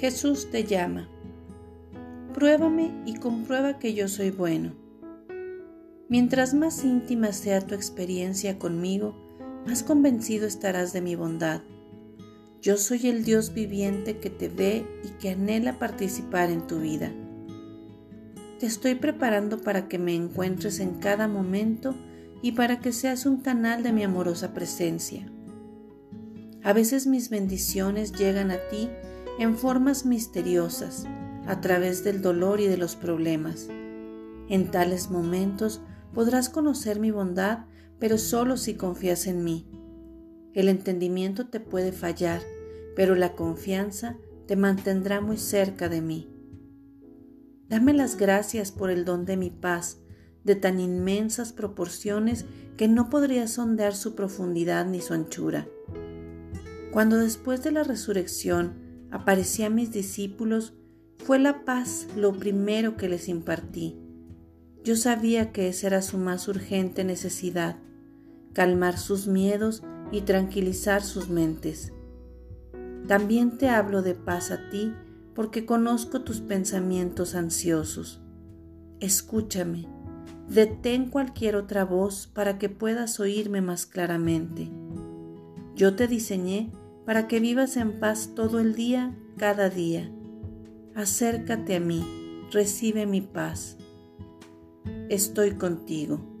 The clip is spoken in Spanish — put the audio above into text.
Jesús te llama. Pruébame y comprueba que yo soy bueno. Mientras más íntima sea tu experiencia conmigo, más convencido estarás de mi bondad. Yo soy el Dios viviente que te ve y que anhela participar en tu vida. Te estoy preparando para que me encuentres en cada momento y para que seas un canal de mi amorosa presencia. A veces mis bendiciones llegan a ti en formas misteriosas, a través del dolor y de los problemas. En tales momentos podrás conocer mi bondad, pero solo si confías en mí. El entendimiento te puede fallar, pero la confianza te mantendrá muy cerca de mí. Dame las gracias por el don de mi paz, de tan inmensas proporciones que no podría sondear su profundidad ni su anchura. Cuando después de la resurrección aparecí a mis discípulos, fue la paz lo primero que les impartí. Yo sabía que esa era su más urgente necesidad, calmar sus miedos y tranquilizar sus mentes. También te hablo de paz a ti porque conozco tus pensamientos ansiosos. Escúchame, detén cualquier otra voz para que puedas oírme más claramente. Yo te diseñé para que vivas en paz todo el día, cada día. Acércate a mí, recibe mi paz. Estoy contigo.